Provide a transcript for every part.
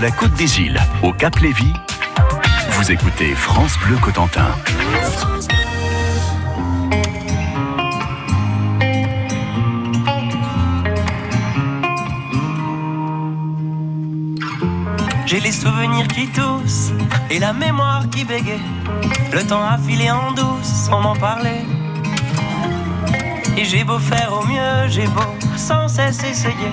La Côte des Îles au Cap Lévis, vous écoutez France Bleu Cotentin. J'ai les souvenirs qui toussent et la mémoire qui bégaye. Le temps a filé en douce sans m'en parler. Et j'ai beau faire au mieux, j'ai beau sans cesse essayer.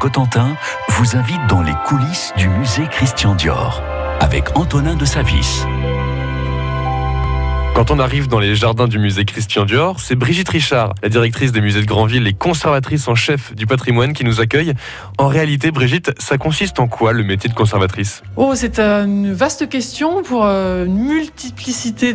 Cotentin vous invite dans les coulisses du musée Christian Dior avec Antonin de Savis. Quand on arrive dans les jardins du musée Christian Dior, c'est Brigitte Richard, la directrice des musées de Grandville et conservatrice en chef du patrimoine qui nous accueille. En réalité, Brigitte, ça consiste en quoi le métier de conservatrice? Oh, c'est une vaste question pour euh, une multiplicité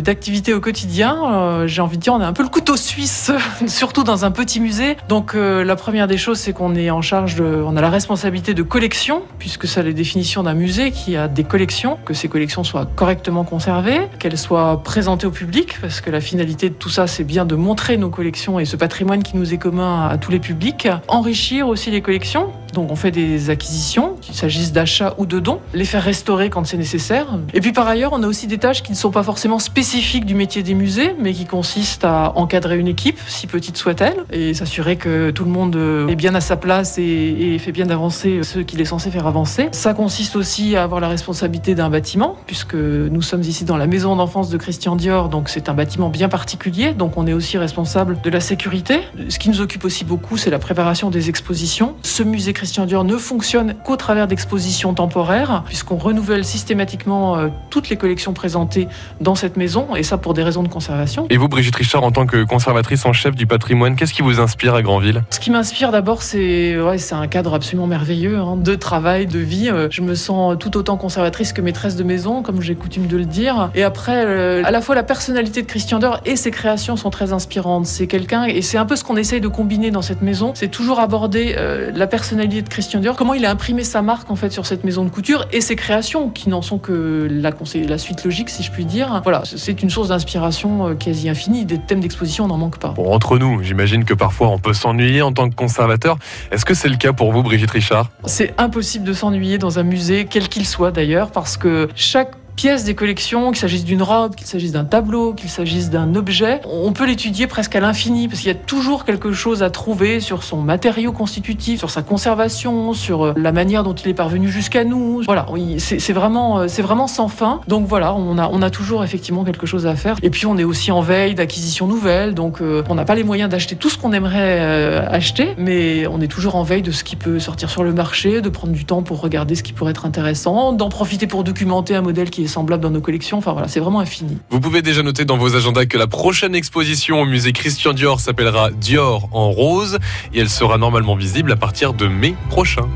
d'activités au quotidien. Euh, J'ai envie de dire, on a un peu le couteau suisse, surtout dans un petit musée. Donc, euh, la première des choses, c'est qu'on est en charge on a la responsabilité de collection, puisque c'est la définition d'un musée qui a des collections, que ces collections soient correctement conservées, qu'elles soient présentées au public, parce que la finalité de tout ça, c'est bien de montrer nos collections et ce patrimoine qui nous est commun à, tous les publics. Enrichir aussi les collections. Donc, on fait des acquisitions, qu'il s'agisse d'achats ou de dons, les faire restaurer quand c'est nécessaire. Et puis, par ailleurs, on a aussi des tâches qui ne sont pas forcément spécifiques du métier des musées, mais qui consistent à encadrer une équipe, si petite soit-elle, et s'assurer que tout le monde euh, est bien à sa place et, et fait bien avancer ce qu'il est censé faire avancer. Ça consiste aussi à avoir la responsabilité d'un bâtiment, puisque nous sommes ici dans la maison d'enfance de Christian Dior, donc c'est un bâtiment bien particulier, donc on est aussi responsable de la sécurité. Ce qui nous occupe aussi beaucoup, c'est la préparation des expositions. Ce musée Christian Dior ne fonctionne qu'au travers d'expositions temporaires, puisqu'on renouvelle systématiquement euh, toutes les collections présentées dans cette maison, et ça pour des raisons de conservation. Et vous, Brigitte Richard, en tant que conservatrice en chef du patrimoine, qu'est-ce qui vous inspire à Grandville? Ce qui m'inspire d'abord, c'est ouais, un cadre absolument merveilleux hein, de travail, de vie. Euh, Je me sens tout autant conservatrice que maîtresse de maison, comme j'ai coutume de le dire. Et après, euh, à la fois la personnalité de Christian Dior et ses créations sont très inspirantes. C'est quelqu'un, et c'est un peu ce qu'on essaye de combiner dans cette maison, c'est toujours aborder euh, la personnalité de Christian Dior, comment il a imprimé sa marque en fait sur cette maison de couture et ses créations qui n'en sont que la, suite logique, si je puis dire. Voilà, c'est une source d'inspiration euh, quasi infinie. Des thèmes d'exposition, on n'en manque pas. Bon, entre nous, j'imagine que parfois on peut s'ennuyer en tant que conservateur. Est-ce que c'est le cas pour vous, Brigitte Richard? C'est impossible de s'ennuyer dans un musée, quel qu'il soit d'ailleurs, parce que chaque pièce des collections, qu'il s'agisse d'une robe, qu'il s'agisse d'un tableau, qu'il s'agisse d'un objet, on peut l'étudier presque à l'infini, parce qu'il y a toujours quelque chose à trouver sur son matériau constitutif, sur sa conservation, sur euh, la manière dont il est parvenu jusqu'à nous. Voilà, c'est vraiment, euh, vraiment sans fin. Donc voilà, on a, on a toujours effectivement quelque chose à faire. Et puis on est aussi en veille d'acquisition nouvelle, donc euh, on n'a pas les moyens d'acheter tout ce qu'on aimerait acheter, mais on est toujours en veille de ce qui peut sortir sur le marché, de prendre du temps pour regarder ce qui pourrait être intéressant, d'en profiter pour documenter un modèle qui est semblable dans nos collections. Enfin voilà, c'est vraiment infini. Vous pouvez déjà noter dans vos agendas que la prochaine exposition au musée Christian Dior s'appellera Dior en rose et elle sera normalement visible à partir de mai prochain.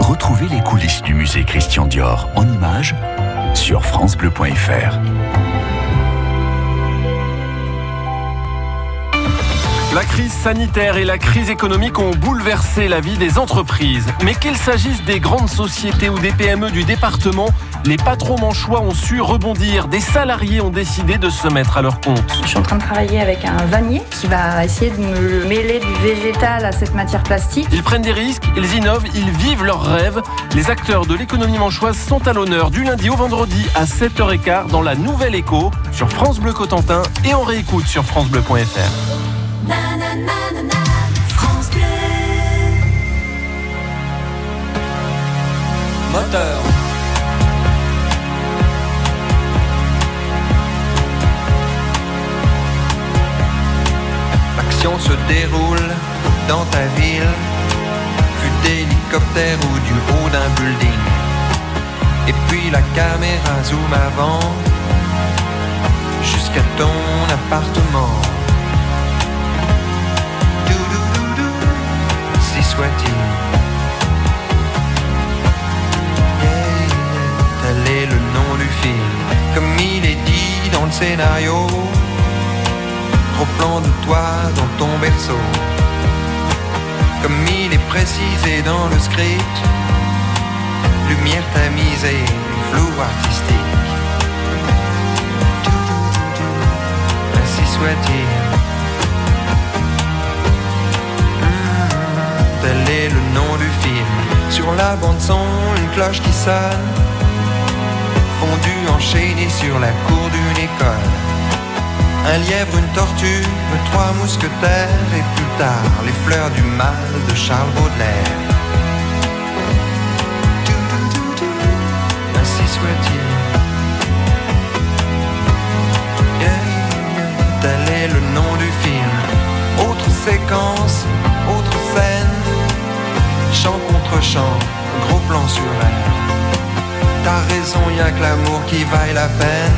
Retrouvez les coulisses du musée Christian Dior en images sur francebleu.fr. La crise sanitaire et la crise économique ont bouleversé la vie des entreprises. Mais qu'il s'agisse des grandes sociétés ou des PME du département, les patrons manchois ont su rebondir. Des salariés ont décidé de se mettre à leur compte. Je suis en train de travailler avec un vannier qui va essayer de me mêler du végétal à cette matière plastique. Ils prennent des risques, ils innovent, ils vivent leurs rêves. Les acteurs de l'économie manchoise sont à l'honneur du lundi au vendredi à 7h15 dans la Nouvelle Écho sur France Bleu Cotentin et en réécoute sur francebleu.fr. Moteur. L'action se déroule dans ta ville, vue d'hélicoptère ou du haut d'un building. Et puis la caméra zoom avant, jusqu'à ton appartement. Soit-il. Yeah, tel est le nom du film, comme il est dit dans le scénario. Gros plan de toi dans ton berceau. Comme il est précisé dans le script, lumière tamisée, flou artistique. Ainsi soit-il. Tel est le nom du film. Sur la bande son, une cloche qui sonne. Fondu enchaîné sur la cour d'une école. Un lièvre, une tortue, trois mousquetaires et plus tard les fleurs du mal de Charles Baudelaire. Ainsi soit-il. Tel est le nom du film? Autre séquence. Chant contre chant, gros plan sur elle. T'as raison, y a que l'amour qui vaille la peine.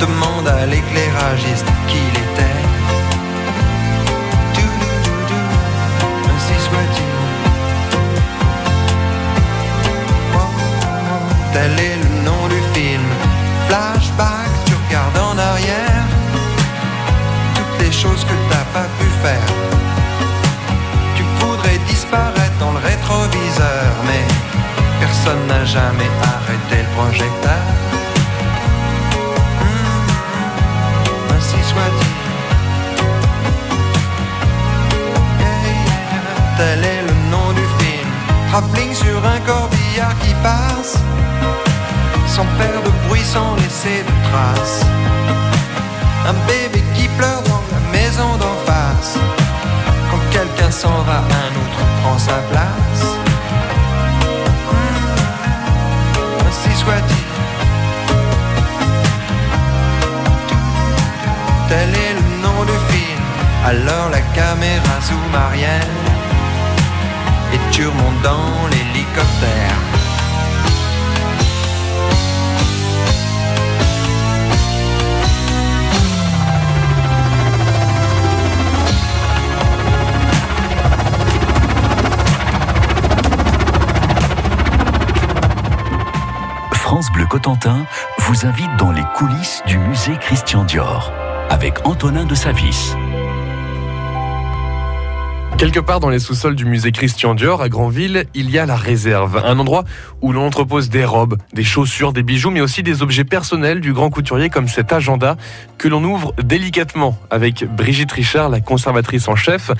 Demande à l'éclairagiste qui il jamais Antonin de Savis. Quelque part dans les sous-sols du musée Christian Dior à Granville, il y a la réserve, un endroit où l'on entrepose des robes, des chaussures, des bijoux, mais aussi des objets personnels du grand couturier comme cet agenda que l'on ouvre délicatement avec Brigitte Richard, la conservatrice en chef.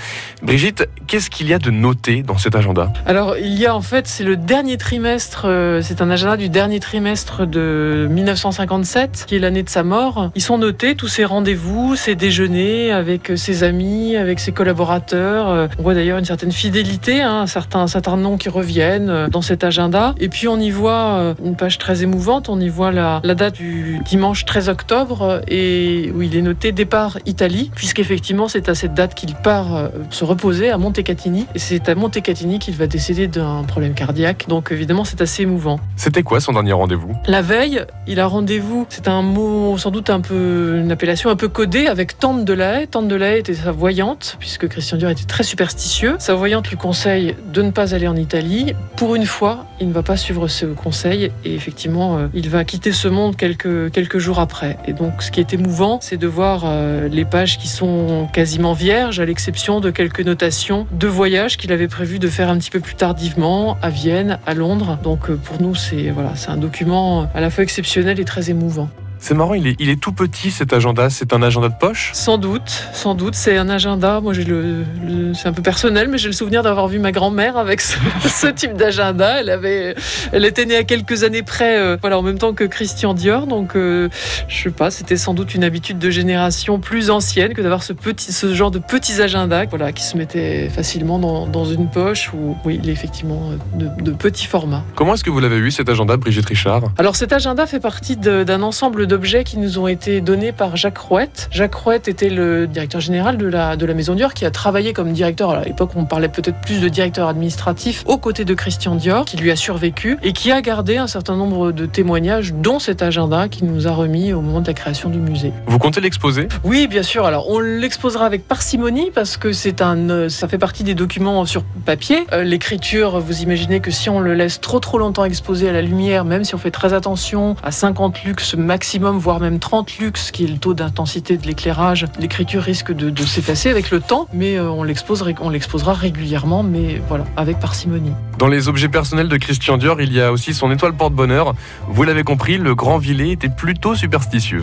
Brigitte, qu'est-ce qu'il y a de noté dans cet agenda? Alors, il y a en fait, c'est le dernier trimestre, euh, c'est un agenda du dernier trimestre de 1957, qui est l'année de sa mort. Ils sont notés, tous ses rendez-vous, ses déjeuners avec euh, ses amis, avec ses collaborateurs. On voit d'ailleurs une certaine fidélité, hein, un, certain, un certain noms qui reviennent euh, dans cet agenda. Et puis, on y voit euh, une page très émouvante, on y voit la, la date du dimanche 13 octobre, et où il est noté départ Italie, puisqu'effectivement, c'est à cette date qu'il part euh, se reposer à Montecatini. Et c'est à Montecatini qu'il va décéder d'un problème cardiaque. Donc évidemment, c'est assez émouvant. C'était quoi son dernier rendez-vous? La veille, il a rendez-vous. C'est un mot sans doute un peu une appellation un peu codée avec Tante de. Tante de était sa voyante, puisque Christian Dior était très superstitieux. Sa voyante lui conseille de ne pas aller en Italie. Pour une fois, il ne va pas suivre ce conseil et effectivement, euh, il va quitter ce monde quelques, quelques jours après. Et donc, ce qui est émouvant, c'est de voir euh, les pages qui sont quasiment vierges, à l'exception de quelques notations de voyage qu'il avait prévu de faire un petit peu plus tardivement à Vienne, à Londres. Donc, euh, pour nous, c'est voilà, c'est un document à la fois exceptionnel et très émouvant. C'est marrant, il est, il est tout petit cet agenda. C'est un agenda de poche? Sans doute, sans doute, c'est un agenda. Moi, j'ai le, le- c'est un peu personnel, mais j'ai le souvenir d'avoir vu ma grand-mère avec ce, ce type d'agenda. Elle avait, elle était née à quelques années près, euh, voilà, en même temps que Christian Dior. Donc, euh, je sais pas, c'était sans doute une habitude de génération plus ancienne que d'avoir ce petit, ce genre de petits agendas, voilà, qui se mettaient facilement dans, dans une poche ou, oui, il est effectivement de, de petit format. Comment est-ce que vous l'avez eu cet agenda, Brigitte Richard? Alors cet agenda fait partie de- d'un ensemble d'objets qui nous ont été donnés par Jacques Rouette. Jacques Rouette était le directeur général de la, de la Maison Dior qui a travaillé comme directeur, à l'époque on parlait peut-être plus de directeur administratif, aux côtés de Christian Dior, qui lui a survécu et qui a gardé un certain nombre de témoignages, dont cet agenda qu'il nous a remis au moment de la création du musée. Vous comptez l'exposer? Oui, bien sûr. Alors, on l'exposera avec parcimonie parce que c'est un, euh, ça fait partie des documents sur papier. Euh, L'écriture, vous imaginez que si on le laisse trop trop longtemps exposé à la lumière, même si on fait très attention à 50 lux maximum, voire même 30 lux, qui est le taux d'intensité de l'éclairage, l'écriture risque de, de s'effacer avec le temps, mais euh, on l'exposera régulièrement, mais voilà, avec parcimonie. Dans les objets personnels de Christian Dior, il y a aussi son étoile porte-bonheur. Vous l'avez compris, le grand Villet était plutôt superstitieux.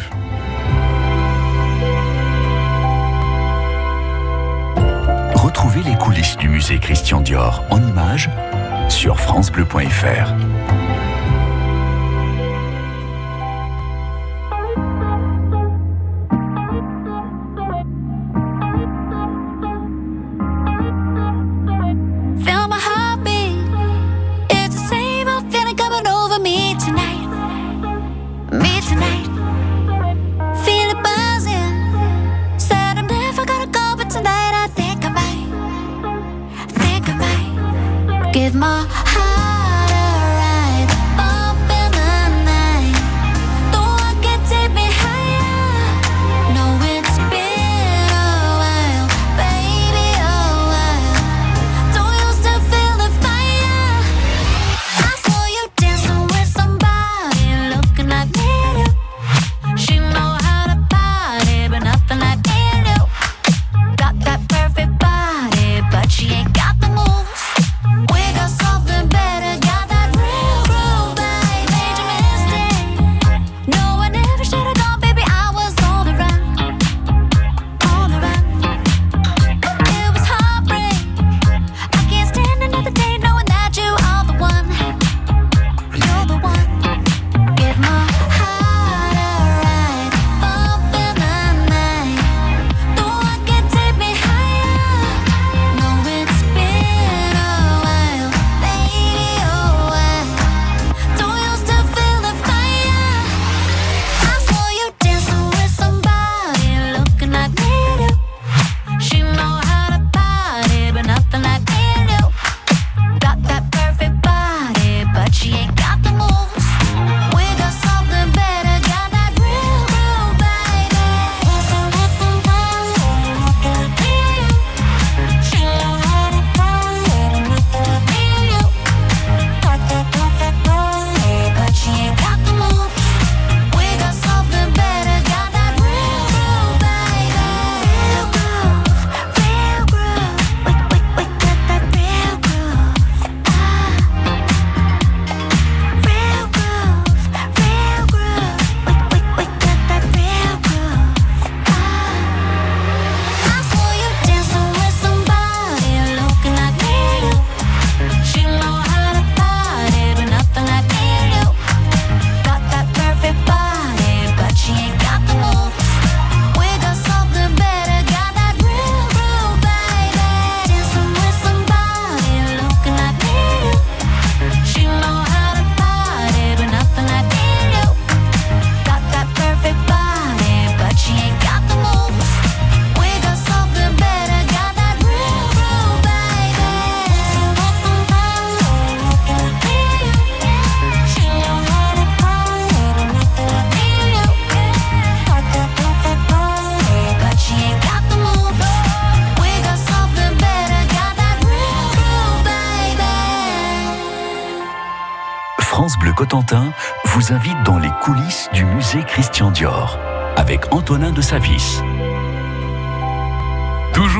Retrouvez les coulisses du musée Christian Dior en images sur francebleu.fr. Cotentin vous invite dans les coulisses du musée Christian Dior avec Antonin de Savis.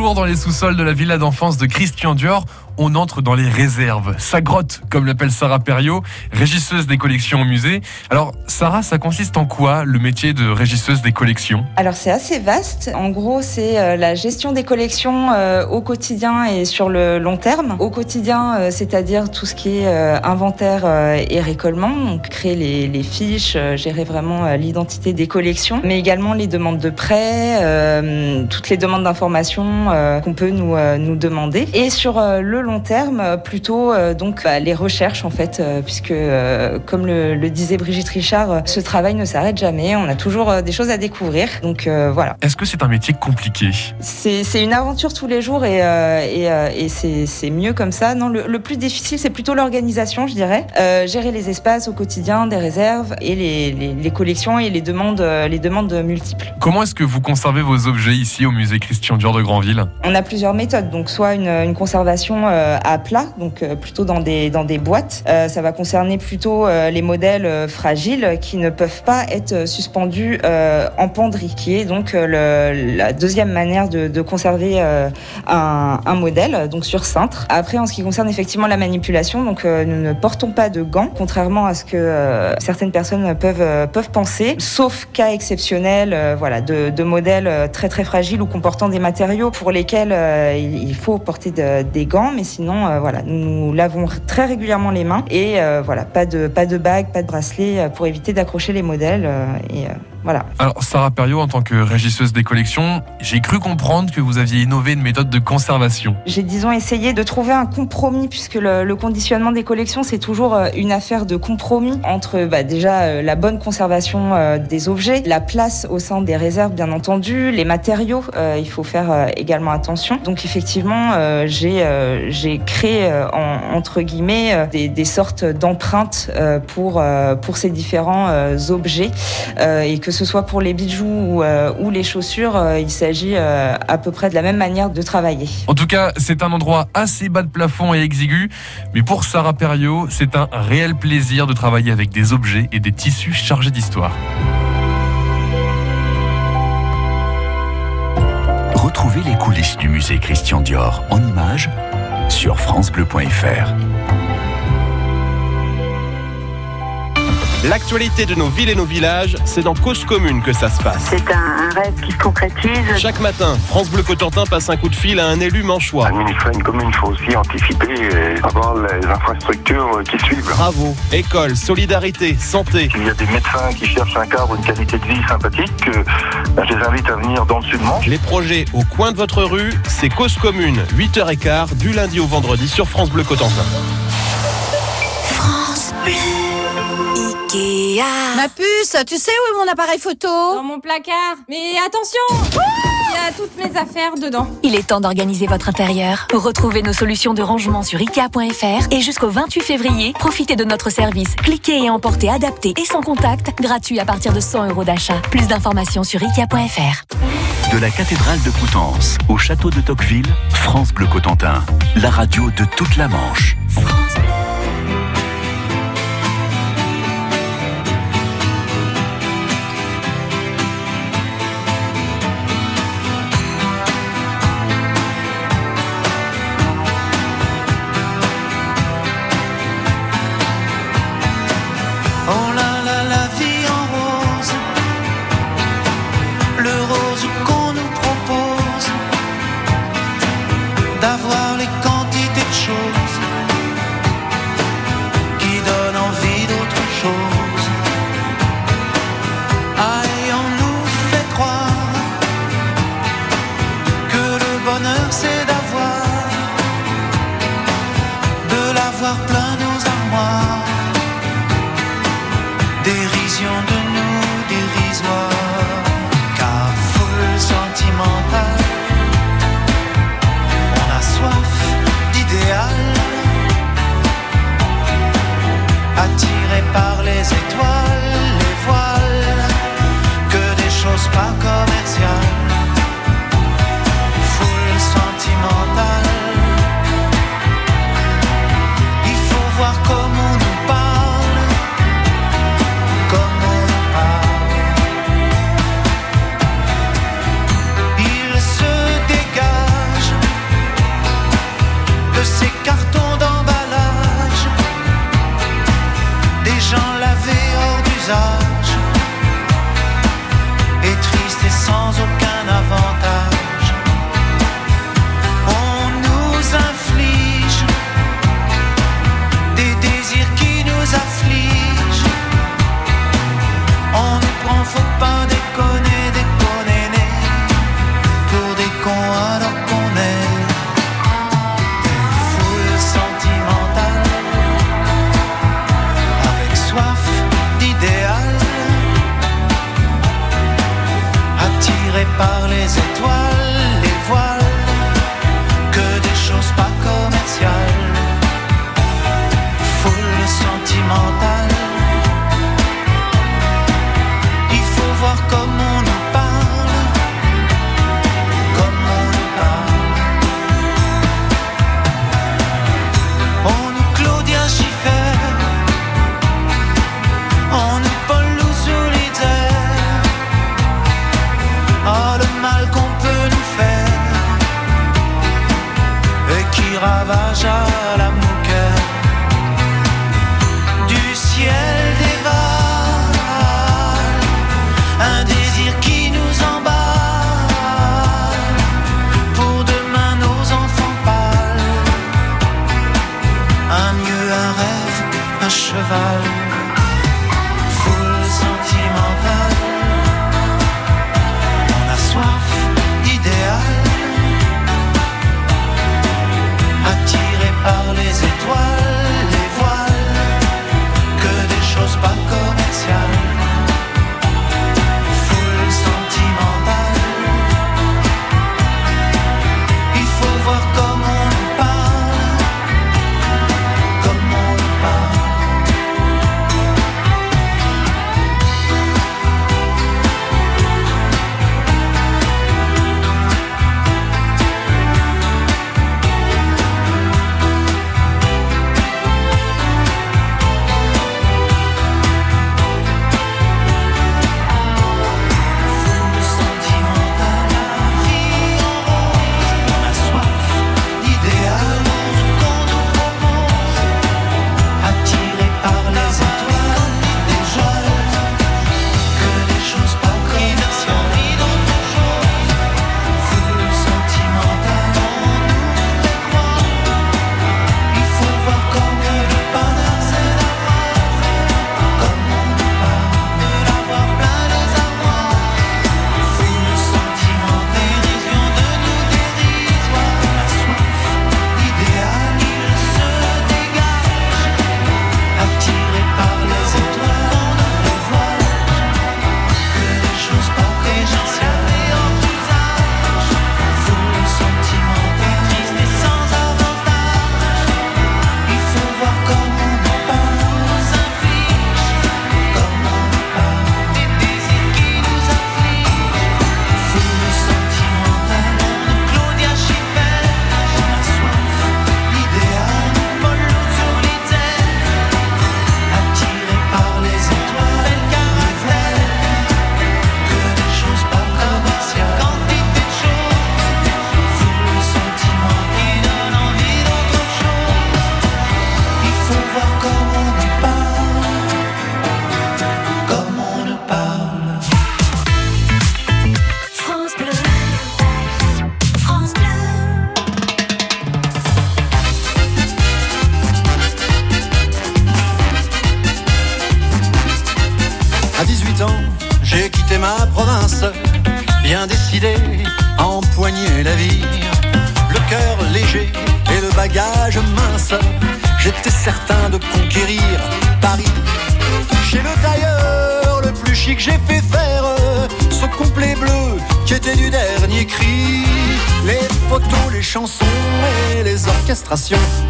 Dans les sous-sols de la villa d'enfance de Christian Dior, on entre dans les réserves. Sa grotte, comme l'appelle Sarah Perriot, régisseuse des collections au musée. Alors, Sarah, ça consiste en quoi le métier de régisseuse des collections? Alors c'est assez vaste. En gros, c'est euh, la gestion des collections euh, au quotidien et sur le long terme. Au quotidien, euh, c'est-à-dire tout ce qui est inventaire et récollement, donc créer les, les fiches, gérer vraiment l'identité des collections, mais également les demandes de prêts, toutes les demandes d'informations qu'on peut nous, euh, nous demander. Et sur euh, le long terme, euh, plutôt euh, donc bah, les recherches en fait, euh, puisque euh, comme le, le disait Brigitte Richard, euh, ce travail ne s'arrête jamais. On a toujours euh, des choses à découvrir. Donc euh, voilà. Est-ce que c'est un métier compliqué? C'est une aventure tous les jours et, euh, et, euh, et c'est mieux comme ça. Non, le, le plus difficile, c'est plutôt l'organisation, je dirais. Euh, gérer les espaces au quotidien, des réserves et les, les, les collections et les demandes, euh, les demandes multiples. Comment est-ce que vous conservez vos objets ici au musée Christian Dior de Granville? On a plusieurs méthodes, donc soit une, conservation euh, à plat, donc euh, plutôt dans des, boîtes. Euh, ça va concerner plutôt les modèles fragiles qui ne peuvent pas être suspendus en penderie, qui est donc la deuxième manière de, conserver un, modèle, donc sur cintre. Après, en ce qui concerne effectivement la manipulation, donc nous ne portons pas de gants, contrairement à ce que certaines personnes peuvent, penser, sauf cas exceptionnels, euh, voilà, de, de modèles très très fragiles ou comportant des matériaux pour lesquels euh, il faut porter de- des gants, mais sinon, euh, voilà, nous, lavons très régulièrement les mains et euh, voilà, pas de pas de bague, pas de bracelet euh, pour éviter d'accrocher les modèles et voilà. Alors, Sarah Perriot, en tant que régisseuse des collections, j'ai cru comprendre que vous aviez innové une méthode de conservation. J'ai disons essayé de trouver un compromis puisque le, le conditionnement des collections c'est toujours euh, une affaire de compromis entre bah, déjà euh, la bonne conservation euh, des objets, la place au sein des réserves bien entendu, les matériaux, euh, il faut faire euh, également attention. Donc effectivement j'ai j'ai créé en- entre guillemets des, des sortes d'empreintes pour pour ces différents objets et que ce soit pour les bijoux ou, euh, ou les chaussures, euh, il s'agit euh, à peu près de la même manière de travailler. En tout cas, c'est un endroit assez bas de plafond et exigu, mais pour Sarah Perriot, c'est un réel plaisir de travailler avec des objets et des tissus chargés d'histoire. Retrouvez les coulisses du musée Christian Dior en images sur francebleu.fr. L'actualité de nos villes et nos villages, c'est dans Cause Commune que ça se passe. C'est un, un rêve qui se concrétise. Chaque matin, France Bleu Cotentin passe un coup de fil à un élu manchois. Administrer une commune, il faut aussi anticiper et avoir les infrastructures qui suivent. Travaux, école, solidarité, santé. Il y a des médecins qui cherchent un cadre, une qualité de vie sympathique. ben, je les invite à venir dans le sud-manche. Les projets au coin de votre rue, c'est Cause Commune, 8h15, du lundi au vendredi sur France Bleu Cotentin. France Bleu. Ikea. Ma puce, tu sais où est mon appareil photo Dans mon placard. Mais attention Il y a toutes mes affaires dedans. Il est temps d'organiser votre intérieur. Retrouvez nos solutions de rangement sur IKEA.fr et jusqu'au 28 février, profitez de notre service. Cliquez et emportez adapté et sans contact, gratuit à partir de 100 euros d'achat. Plus d'informations sur IKEA.fr. De la cathédrale de Coutances au château de Tocqueville, France Bleu Cotentin, la radio de toute la Manche. Par les étoiles, les voiles, que des choses pas commerciales, desire attirés par les étoiles,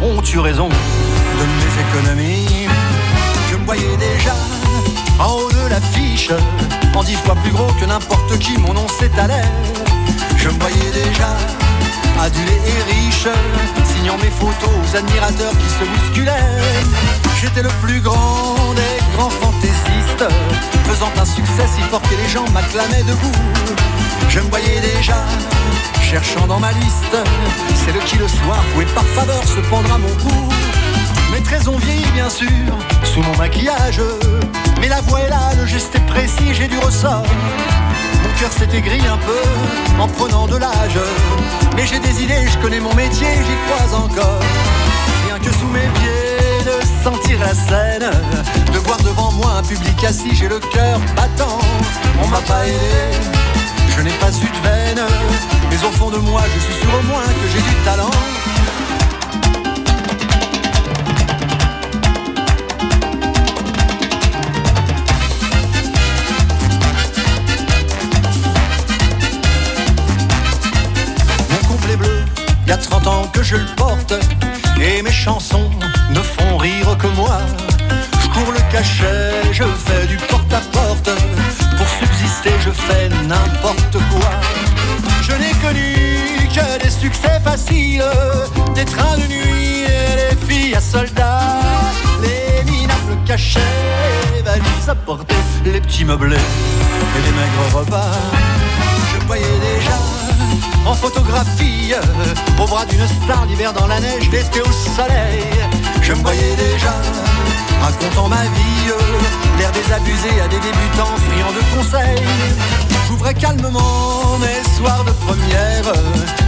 ont eu raison? De mes économies. Je me voyais déjà en haut de l'affiche, en dix fois plus gros que n'importe qui, mon nom s'étalait. Je me voyais déjà adulé et riche, signant mes photos aux admirateurs qui se bousculaient. J'étais le plus grand des grands fantaisistes, faisant un succès si fort que les gens m'acclamaient debout. Je me voyais déjà cherchant dans ma liste, c'est le qui le soir pouvait par faveur se pendre à mon cou. Mes traits ont vieilli bien sûr, sous mon maquillage. Mais la voix est là, le geste est précis, j'ai du ressort. Mon cœur s'est aigri un peu en prenant de l'âge. Mais j'ai des idées, je connais mon métier, j'y crois encore. Rien que sous mes pieds, de sentir la scène, de voir devant moi un public assis, j'ai le cœur battant. On m'a pas aidé, je n'ai pas eu de veine. Mais au fond de moi, je suis sûr au moins que j'ai du talent. Mon complet bleu, il y a 30 ans que je le porte Et mes chansons ne font rire que moi cours le cachet, je fais du porte-à-porte. Pour subsister, je fais n'importe quoi. Je n'ai connu que des succès faciles Des trains de nuit et des filles à soldats. Les minables cachets, les valises à porter Les petits meublés et les maigres repas. Je voyais déjà en photographie au bras d'une star l'hiver dans la neige, l'été au soleil. Je me voyais déjà racontant ma vie, l'air désabusé à des débutants friands de conseils. J'ouvrais calmement mes soirs de première,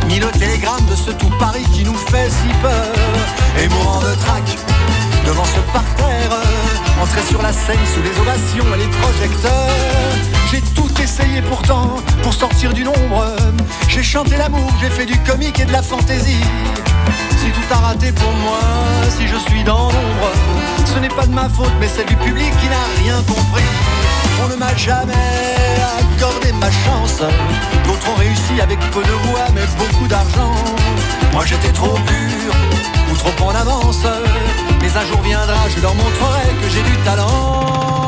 mis le télégramme de ce tout Paris qui nous fait si peur, et mourant de trac devant ce parterre, entrer sur la scène sous les ovations et les projecteurs. J'ai tout essayé pourtant pour sortir du nombre. J'ai chanté l'amour, j'ai fait du comique et de la fantaisie. Si tout a raté pour moi, si je suis dans l'ombre, ce n'est pas de ma faute, mais celle du public qui n'a rien compris. On ne m'a jamais accordé ma chance. D'autres ont réussi avec peu de voix, mais beaucoup d'argent. Moi j'étais trop pur ou trop en avance. Mais un jour viendra, je leur montrerai que j'ai du talent.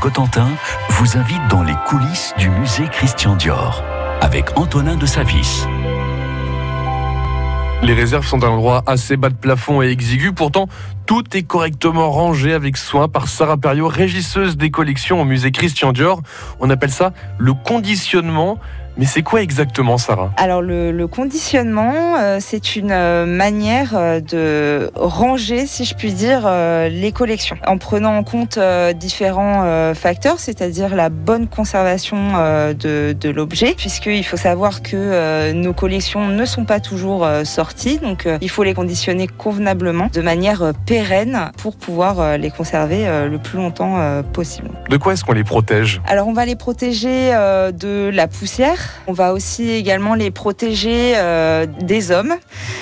Cotentin vous invite dans les coulisses du musée Christian Dior avec Antonin de Savis. Les réserves sont à un endroit assez bas de plafond et exigu. Pourtant, tout est correctement rangé avec soin par Sarah Perriot, régisseuse des collections au musée Christian Dior. On appelle ça le conditionnement. Mais c'est quoi exactement, Sarah? Alors le, le conditionnement, euh, c'est une euh, manière euh, de ranger, si je puis dire, euh, les collections, en prenant en compte euh, différents facteurs, c'est-à-dire la bonne conservation de, de l'objet, puisqu'il faut savoir que nos collections ne sont pas toujours sorties, donc il faut les conditionner convenablement, de manière pérenne, pour pouvoir les conserver le plus longtemps possible. De quoi est-ce qu'on les protège? Alors on va les protéger de la poussière. On va aussi également les protéger euh, des hommes.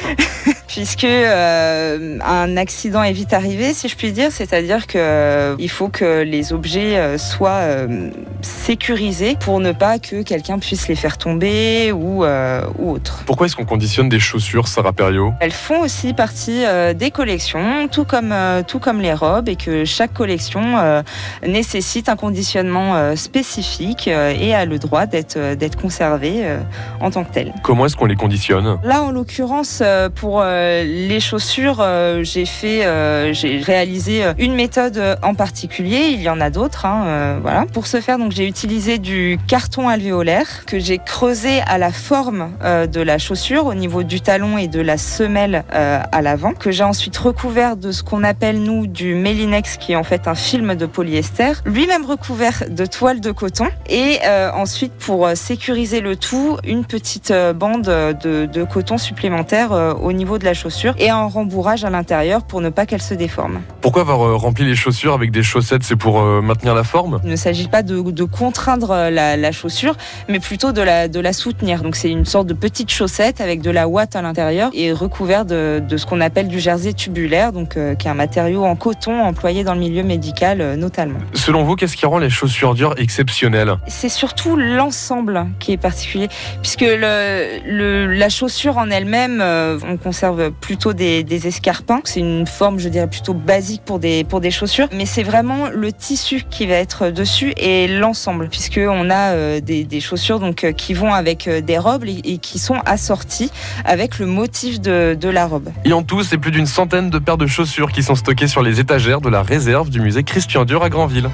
Puisque euh, un accident est vite arrivé, si je puis dire, c'est-à-dire que euh, faut que les objets euh, soient euh, sécurisés pour ne pas que quelqu'un puisse les faire tomber ou, euh, ou autre. Pourquoi est-ce qu'on conditionne des chaussures, Sarah Perriot? Elles font aussi partie des collections, tout comme, tout comme les robes, et que chaque collection nécessite un conditionnement spécifique et a le droit d'être euh, en tant que telle. Comment est-ce qu'on les conditionne? Là, en l'occurrence, pour les chaussures, euh, j'ai fait, euh, j'ai réalisé euh, une méthode euh, en particulier. Il y en a d'autres, hein, euh, voilà. Pour ce faire, donc j'ai utilisé du carton alvéolaire que j'ai creusé à la forme euh, de la chaussure, au niveau du talon et de la semelle euh, à l'avant, que j'ai ensuite recouvert de ce qu'on appelle nous du Melinex, qui est en fait un film de polyester, lui-même recouvert de toile de coton, et euh, ensuite pour euh, sécuriser le tout, une petite euh, bande de, coton supplémentaire euh, au niveau de la chaussure et un rembourrage à l'intérieur pour ne pas qu'elle se déforme. Pourquoi avoir euh, rempli les chaussures avec des chaussettes? C'est pour euh, maintenir la forme? Il ne s'agit pas de, de contraindre euh, la, la chaussure, mais plutôt de la, de la soutenir. Donc c'est une sorte de petite chaussette avec de la ouate à l'intérieur et recouvert de, de ce qu'on appelle du jersey tubulaire, donc euh, qui est un matériau en coton employé dans le milieu médical euh, notamment. Selon vous, qu'est-ce qui rend les chaussures Dior exceptionnelles? C'est surtout l'ensemble qui est particulier, puisque le, le- la chaussure en elle-même, on conserve plutôt des, des escarpins. C'est une forme, je dirais, plutôt basique pour des, pour des chaussures, mais c'est vraiment le tissu qui va être dessus et l'ensemble, puisque on a euh, des, des chaussures donc euh, qui vont avec euh, des robes et, et qui sont assorties avec le motif de, de la robe. Et en tout, c'est plus d'une centaine de paires de chaussures qui sont stockées sur les étagères de la réserve du musée Christian Dior à Granville.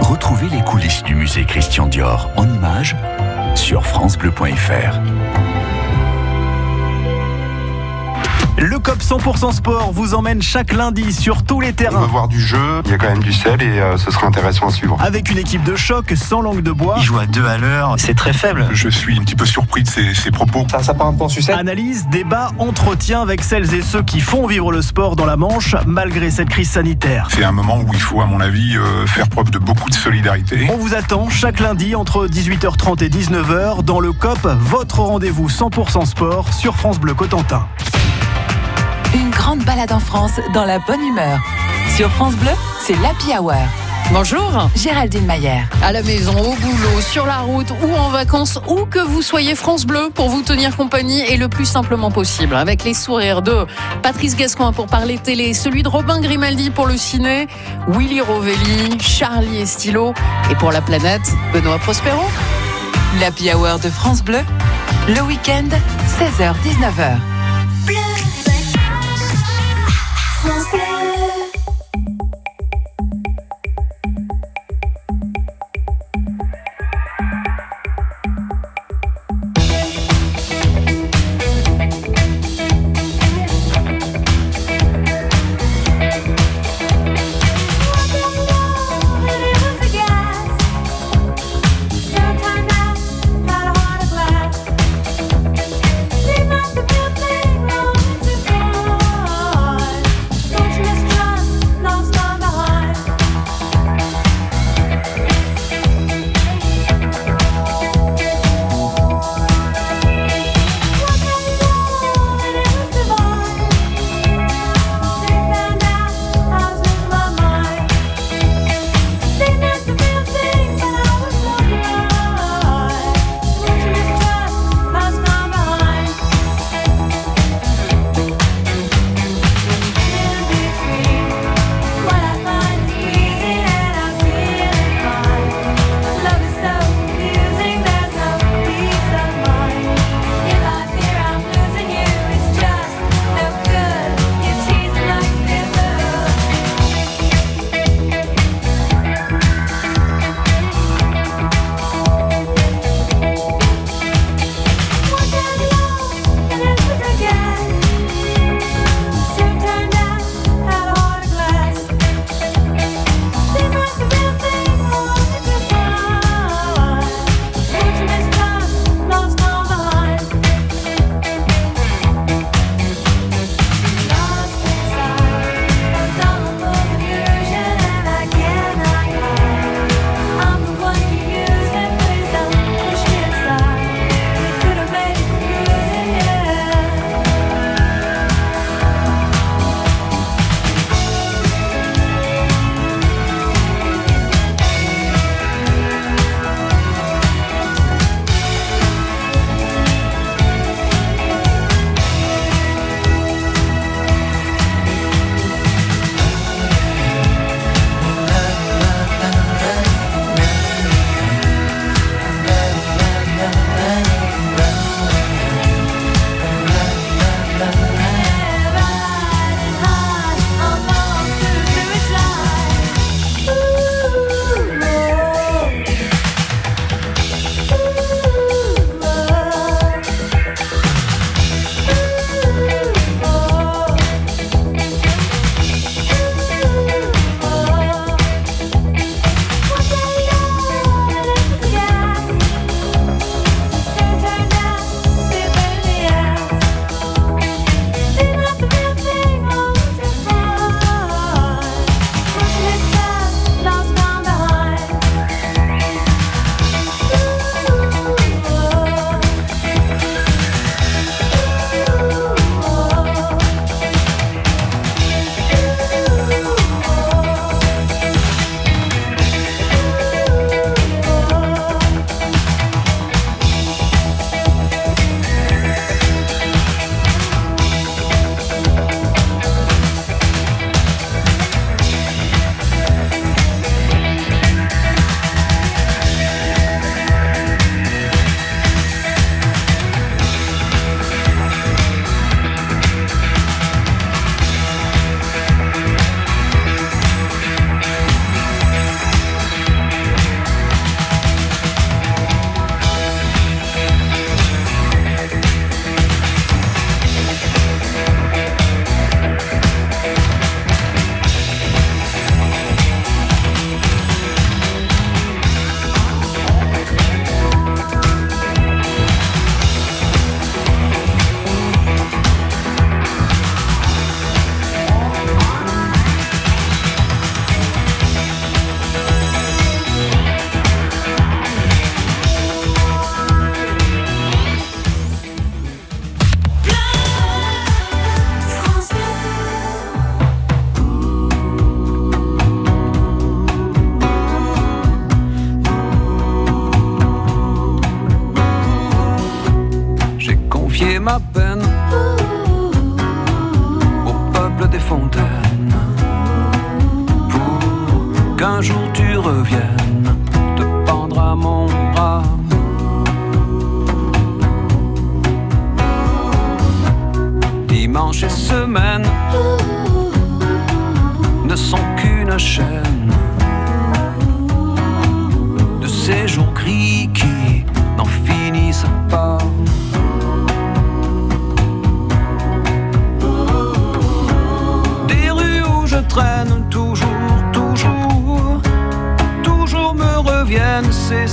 Retrouvez les coulisses du musée Christian Dior en images sur francebleu.fr. Le COP 100% Sport vous emmène chaque lundi sur tous les On terrains. va voir du jeu, il y a quand même du sel et euh, ce sera intéressant à suivre. Avec une équipe de choc sans langue de bois. joue à deux à l'heure, c'est très faible. Je suis un petit peu surpris de ses, ses propos. Ça, ça part un peu en sucette Analyse, débat, entretien avec celles et ceux qui font vivre le sport dans la Manche malgré cette crise sanitaire. C'est un moment où il faut, à mon avis, euh, faire preuve de beaucoup de solidarité. On vous attend chaque lundi entre 18h30 et 19h dans le COP, votre rendez-vous 100% sport sur France Bleu Cotentin. Une grande balade en France dans la bonne humeur. Sur France Bleu, c'est l'Happy Hour. Bonjour. Géraldine Maillère. À la maison, au boulot, sur la route ou en vacances, où que vous soyez, France Bleu pour vous tenir compagnie et le plus simplement possible. Avec les sourires de Patrice Gascoin pour parler télé, celui de Robin Grimaldi pour le ciné, Willy Rovelli, Charlie Estilo et pour la planète, Benoît Prospero. L'Happy Hour de France Bleu, le week-end, 16h-19h. Don't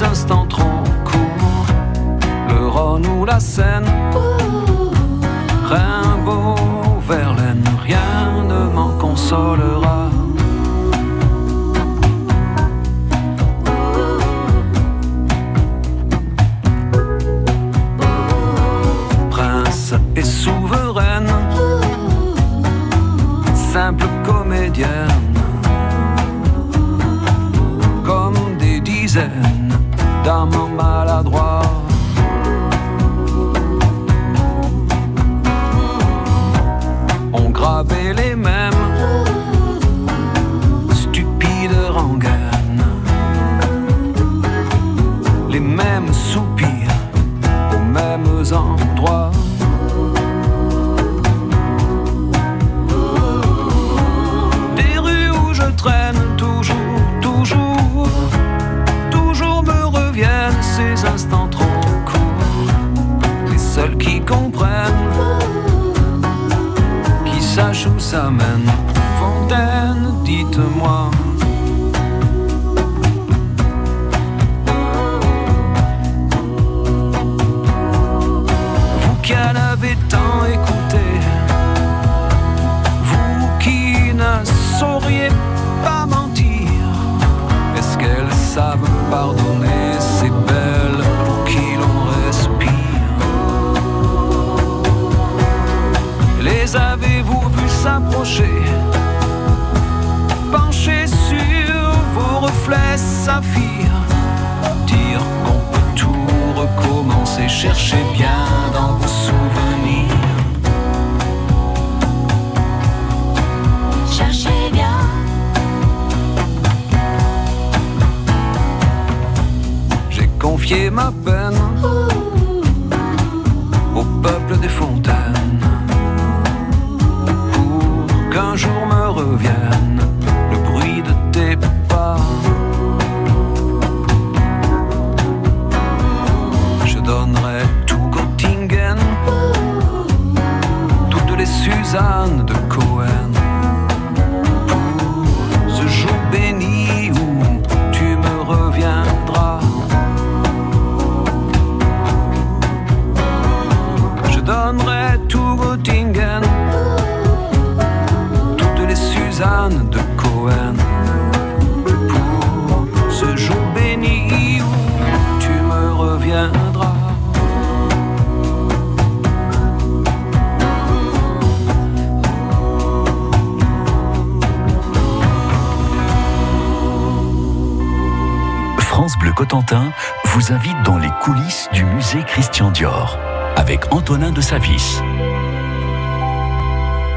instants trop courts. Le Rhône ou la Seine, Rimbaud, Verlaine, rien ne m'en consolera. Prince et souveraine, simple comédienne, comme des dizaines d'amants maladroits. ont gravé les mêmes Cotentin vous invite dans les coulisses du musée Christian Dior avec Antonin de Savis.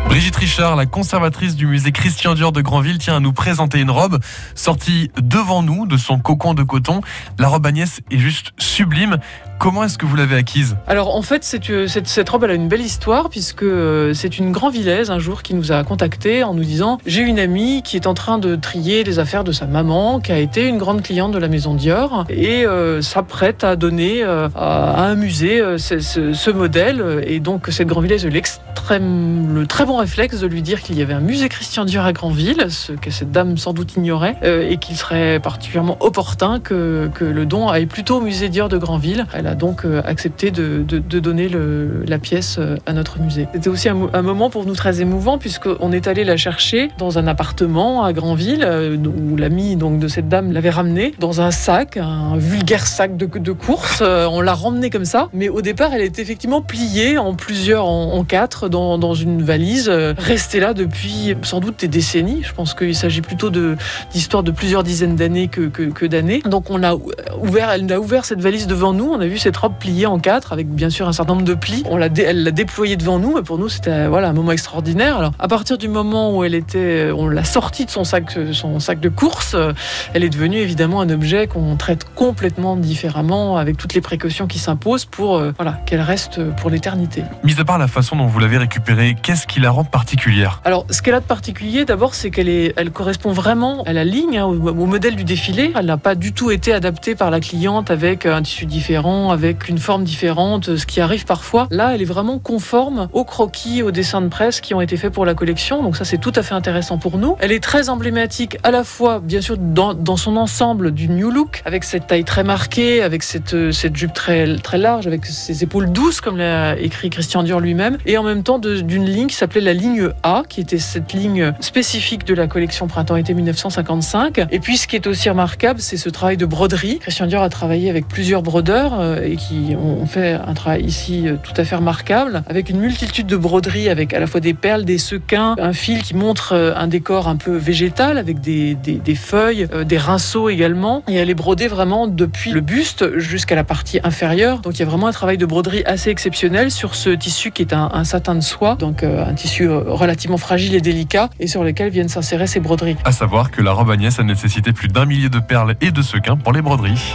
Brigitte Richard, la conservatrice du musée Christian Dior de Granville, tient à nous présenter une robe sortie devant nous de son cocon de coton. La robe Agnès est juste sublime. Comment est-ce que vous l'avez acquise Alors en fait, cette, euh, robe, elle a une belle histoire puisque euh, c'est une Grandvillaise un jour qui nous a contacté en nous disant j'ai une amie qui est en train de trier les affaires de sa maman, qui a été une grande cliente de la maison Dior et euh, s'apprête à donner à, un musée ce, modèle. Et donc cette Grandvillaise a eu l'extrême, le très bon réflexe de lui dire qu'il y avait un musée Christian Dior à Granville, ce que cette dame sans doute ignorait, et qu'il serait particulièrement opportun que, que le don aille plutôt au musée Dior de Granville. Elle a donc euh, accepté de, de- donner la pièce euh, à notre musée. C'était aussi un, mo- un moment pour nous très émouvant puisqu'on est allé la chercher dans un appartement à Granville euh, où l'ami de cette dame l'avait ramenée dans un sac, un vulgaire sac de, de course. On l'a ramenée comme ça, mais au départ elle était effectivement pliée en plusieurs, en, quatre dans, dans une valise restée là depuis sans doute des décennies. Je pense qu'il s'agit plutôt d'histoires de plusieurs dizaines d'années que, que, d'années. Donc on a ouvert, elle a ouvert cette valise devant nous. Vu cette robe pliée en quatre avec bien sûr un certain nombre de plis. On l'a, elle l'a déployée devant nous et pour nous c'était voilà un moment extraordinaire. Alors à partir du moment où elle était, on l'a sortie de son sac, son sac de course, euh, elle est devenue évidemment un objet qu'on traite complètement différemment avec toutes les précautions qui s'imposent pour euh, voilà qu'elle reste pour l'éternité. Mis à part la façon dont vous l'avez récupérée, qu'est-ce qui la rend particulière? Alors, ce qu'elle a de particulier, d'abord, c'est qu'elle est, elle correspond vraiment à la ligne, hein, au, au modèle du défilé. Elle n'a pas du tout été adaptée par la cliente avec un tissu différent, avec une forme différente, ce qui arrive parfois. Là, elle est vraiment conforme aux croquis, aux dessins de presse qui ont été faits pour la collection. Donc ça, c'est tout à fait intéressant pour nous. Elle est très emblématique à la fois, bien sûr, dans, son ensemble du new look, avec cette taille très marquée, avec cette, euh, cette jupe très, très large, avec ses épaules douces, comme l'a écrit Christian Dior lui-même, et en même temps d'une ligne qui s'appelait la ligne A, qui était cette ligne spécifique de la collection printemps-été 1955. Et puis, ce qui est aussi remarquable, c'est ce travail de broderie. Christian Dior a travaillé avec plusieurs brodeurs euh, et qui ont fait un travail ici euh, tout à fait remarquable, avec une multitude de broderies, avec à la fois des perles, des sequins, un fil qui montre euh, un décor un peu végétal, avec des, feuilles, euh, des rinceaux également. Et elle est brodée vraiment depuis le buste jusqu'à la partie inférieure. Donc il y a vraiment un travail de broderie assez exceptionnel sur ce tissu qui est un, satin de soie, donc euh, un tissu euh, relativement fragile et délicat, et sur lequel viennent s'insérer ces broderies. À savoir que la robe Agnès a nécessité plus d'un millier de perles et de sequins pour les broderies.